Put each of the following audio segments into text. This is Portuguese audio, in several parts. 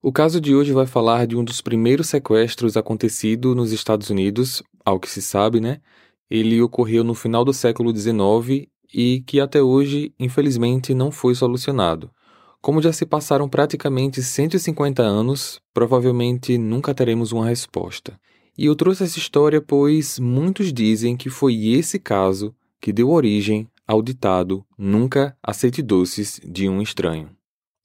O caso de hoje vai falar de um dos primeiros sequestros acontecido nos Estados Unidos, ao que se sabe, né? Ele ocorreu no final do século XIX e que até hoje, infelizmente, não foi solucionado. Como já se passaram praticamente 150 anos, provavelmente nunca teremos uma resposta. E eu trouxe essa história pois muitos dizem que foi esse caso que deu origem ao ditado Nunca aceite doces de um estranho.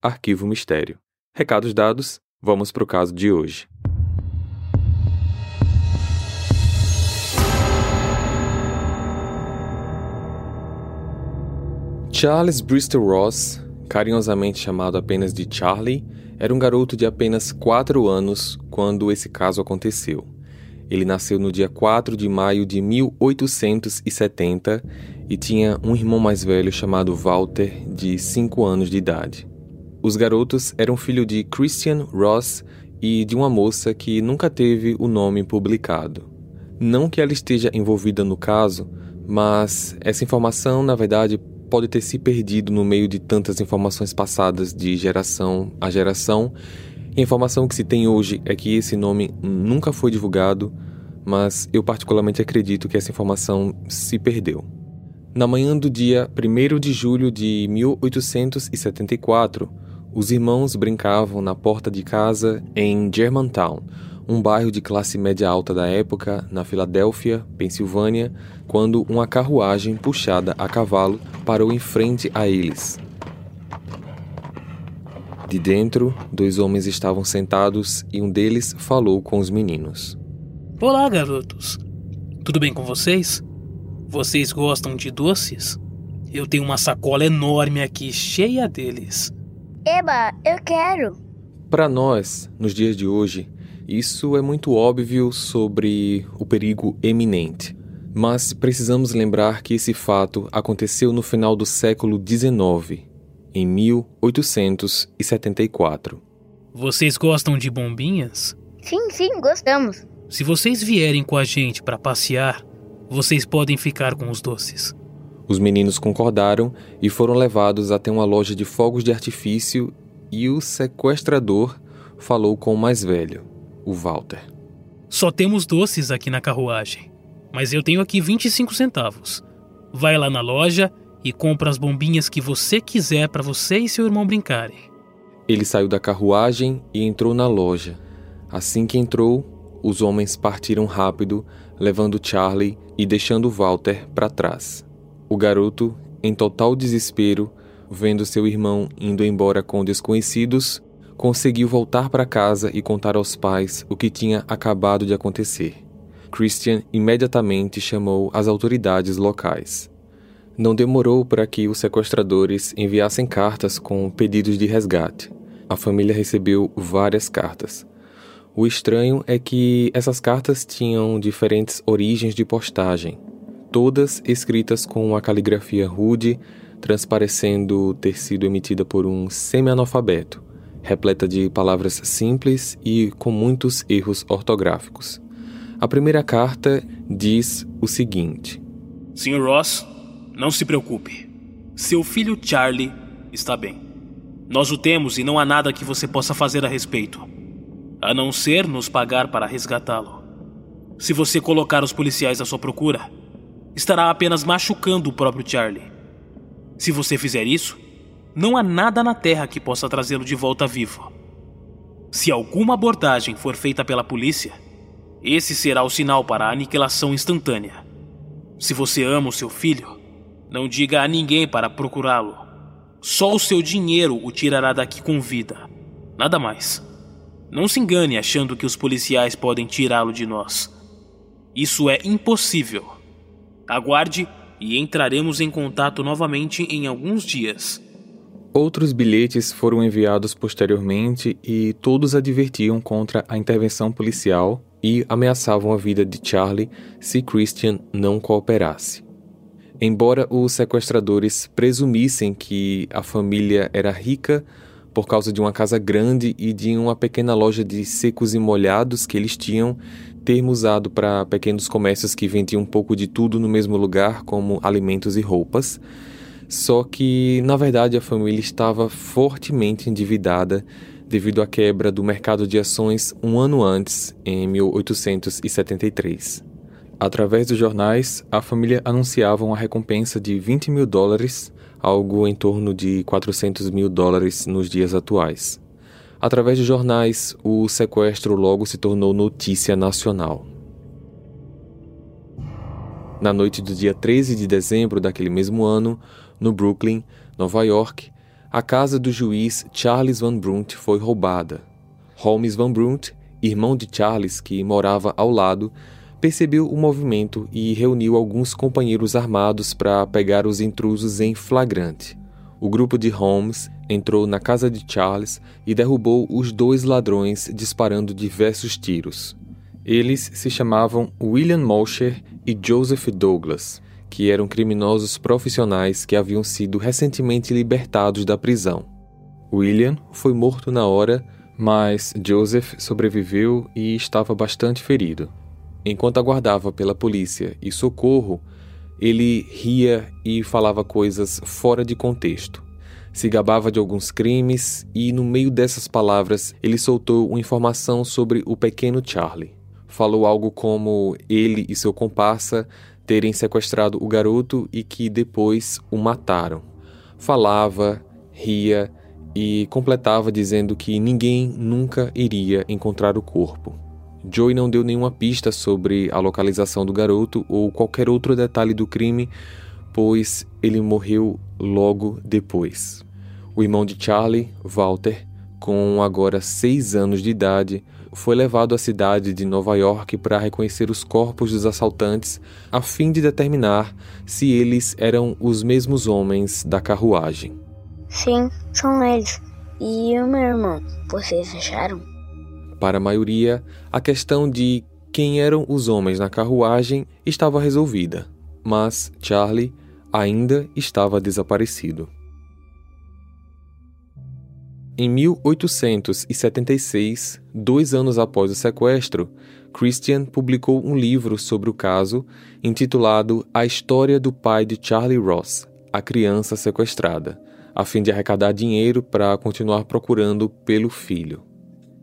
Arquivo Mistério. Recados dados, vamos para o caso de hoje. Charles Bristol Ross, carinhosamente chamado apenas de Charlie, era um garoto de apenas 4 anos quando esse caso aconteceu. Ele nasceu no dia 4 de maio de 1870 e tinha um irmão mais velho chamado Walter, de 5 anos de idade. Os garotos eram filho de Christian Ross e de uma moça que nunca teve o nome publicado. Não que ela esteja envolvida no caso, mas essa informação, na verdade, pode ter se perdido no meio de tantas informações passadas de geração a geração. a informação que se tem hoje é que esse nome nunca foi divulgado, mas eu particularmente acredito que essa informação se perdeu. Na manhã do dia 1 de julho de 1874, os irmãos brincavam na porta de casa em Germantown, um bairro de classe média alta da época, na Filadélfia, Pensilvânia, quando uma carruagem puxada a cavalo parou em frente a eles. De dentro, dois homens estavam sentados e um deles falou com os meninos. Olá, garotos. Tudo bem com vocês? Vocês gostam de doces? Eu tenho uma sacola enorme aqui cheia deles. Eba, eu quero. Para nós, nos dias de hoje, isso é muito óbvio sobre o perigo eminente. Mas precisamos lembrar que esse fato aconteceu no final do século XIX, em 1874. Vocês gostam de bombinhas? Sim, sim, gostamos. Se vocês vierem com a gente para passear, vocês podem ficar com os doces. Os meninos concordaram e foram levados até uma loja de fogos de artifício e o sequestrador falou com o mais velho o Walter. Só temos doces aqui na carruagem, mas eu tenho aqui 25 centavos. Vai lá na loja e compra as bombinhas que você quiser para você e seu irmão brincarem. Ele saiu da carruagem e entrou na loja. Assim que entrou, os homens partiram rápido, levando Charlie e deixando Walter para trás. O garoto, em total desespero, vendo seu irmão indo embora com desconhecidos, conseguiu voltar para casa e contar aos pais o que tinha acabado de acontecer. Christian imediatamente chamou as autoridades locais. Não demorou para que os sequestradores enviassem cartas com pedidos de resgate. A família recebeu várias cartas. O estranho é que essas cartas tinham diferentes origens de postagem, todas escritas com uma caligrafia rude, transparecendo ter sido emitida por um semi-analfabeto repleta de palavras simples e com muitos erros ortográficos. A primeira carta diz o seguinte: Sr. Ross, não se preocupe. Seu filho Charlie está bem. Nós o temos e não há nada que você possa fazer a respeito, a não ser nos pagar para resgatá-lo. Se você colocar os policiais à sua procura, estará apenas machucando o próprio Charlie. Se você fizer isso, não há nada na Terra que possa trazê-lo de volta vivo. Se alguma abordagem for feita pela polícia, esse será o sinal para a aniquilação instantânea. Se você ama o seu filho, não diga a ninguém para procurá-lo. Só o seu dinheiro o tirará daqui com vida. Nada mais. Não se engane achando que os policiais podem tirá-lo de nós. Isso é impossível. Aguarde e entraremos em contato novamente em alguns dias. Outros bilhetes foram enviados posteriormente e todos advertiam contra a intervenção policial e ameaçavam a vida de Charlie se Christian não cooperasse. Embora os sequestradores presumissem que a família era rica por causa de uma casa grande e de uma pequena loja de secos e molhados que eles tinham, termo usado para pequenos comércios que vendiam um pouco de tudo no mesmo lugar, como alimentos e roupas. Só que, na verdade, a família estava fortemente endividada devido à quebra do mercado de ações um ano antes, em 1873. Através dos jornais, a família anunciava uma recompensa de 20 mil dólares, algo em torno de 400 mil dólares nos dias atuais. Através dos jornais, o sequestro logo se tornou notícia nacional. Na noite do dia 13 de dezembro daquele mesmo ano, no Brooklyn, Nova York, a casa do juiz Charles Van Brunt foi roubada. Holmes Van Brunt, irmão de Charles, que morava ao lado, percebeu o movimento e reuniu alguns companheiros armados para pegar os intrusos em flagrante. O grupo de Holmes entrou na casa de Charles e derrubou os dois ladrões disparando diversos tiros. Eles se chamavam William Mosher e Joseph Douglas que eram criminosos profissionais que haviam sido recentemente libertados da prisão. William foi morto na hora, mas Joseph sobreviveu e estava bastante ferido. Enquanto aguardava pela polícia e socorro, ele ria e falava coisas fora de contexto. Se gabava de alguns crimes e, no meio dessas palavras, ele soltou uma informação sobre o pequeno Charlie. Falou algo como ele e seu comparsa terem sequestrado o garoto e que depois o mataram. Falava, ria e completava dizendo que ninguém nunca iria encontrar o corpo. Joey não deu nenhuma pista sobre a localização do garoto ou qualquer outro detalhe do crime, pois ele morreu logo depois. O irmão de Charlie, Walter, com agora seis anos de idade, foi levado à cidade de Nova York para reconhecer os corpos dos assaltantes, a fim de determinar se eles eram os mesmos homens da carruagem. Sim, são eles. E o meu irmão, vocês acharam? Para a maioria, a questão de quem eram os homens na carruagem estava resolvida, mas Charlie ainda estava desaparecido. Em 1876, dois anos após o sequestro, Christian publicou um livro sobre o caso, intitulado A História do Pai de Charlie Ross, a Criança Sequestrada, a fim de arrecadar dinheiro para continuar procurando pelo filho.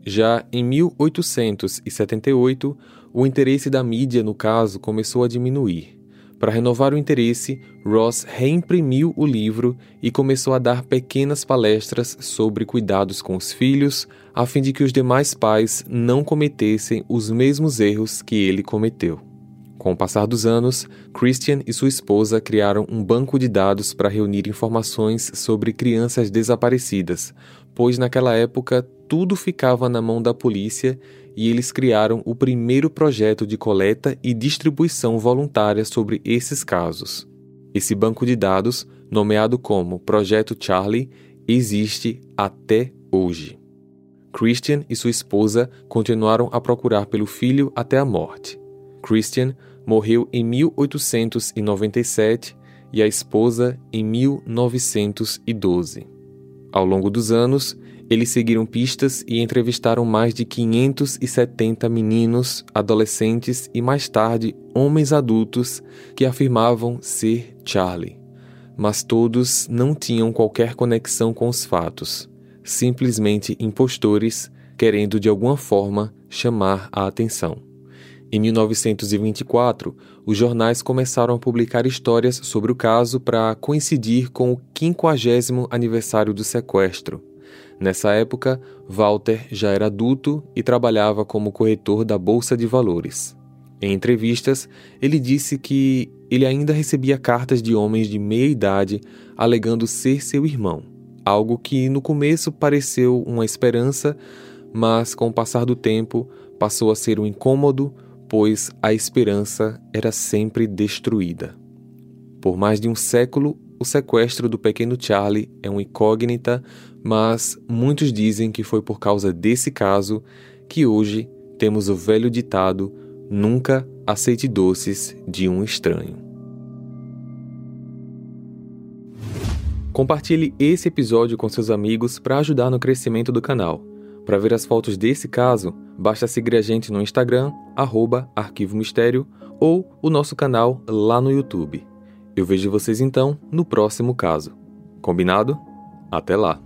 Já em 1878, o interesse da mídia no caso começou a diminuir. Para renovar o interesse, Ross reimprimiu o livro e começou a dar pequenas palestras sobre cuidados com os filhos, a fim de que os demais pais não cometessem os mesmos erros que ele cometeu. Com o passar dos anos, Christian e sua esposa criaram um banco de dados para reunir informações sobre crianças desaparecidas, pois naquela época tudo ficava na mão da polícia e eles criaram o primeiro projeto de coleta e distribuição voluntária sobre esses casos. Esse banco de dados, nomeado como Projeto Charlie, existe até hoje. Christian e sua esposa continuaram a procurar pelo filho até a morte. Christian morreu em 1897 e a esposa em 1912. Ao longo dos anos, eles seguiram pistas e entrevistaram mais de 570 meninos, adolescentes e mais tarde homens adultos que afirmavam ser Charlie. Mas todos não tinham qualquer conexão com os fatos, simplesmente impostores querendo de alguma forma chamar a atenção. Em 1924, os jornais começaram a publicar histórias sobre o caso para coincidir com o 50 aniversário do sequestro. Nessa época, Walter já era adulto e trabalhava como corretor da Bolsa de Valores. Em entrevistas, ele disse que ele ainda recebia cartas de homens de meia idade alegando ser seu irmão, algo que no começo pareceu uma esperança, mas com o passar do tempo passou a ser um incômodo, pois a esperança era sempre destruída. Por mais de um século, o sequestro do pequeno Charlie é uma incógnita, mas muitos dizem que foi por causa desse caso que hoje temos o velho ditado: nunca aceite doces de um estranho. Compartilhe esse episódio com seus amigos para ajudar no crescimento do canal. Para ver as fotos desse caso, basta seguir a gente no Instagram, arroba Arquivo Mistério, ou o nosso canal lá no YouTube. Eu vejo vocês então no próximo caso. Combinado? Até lá!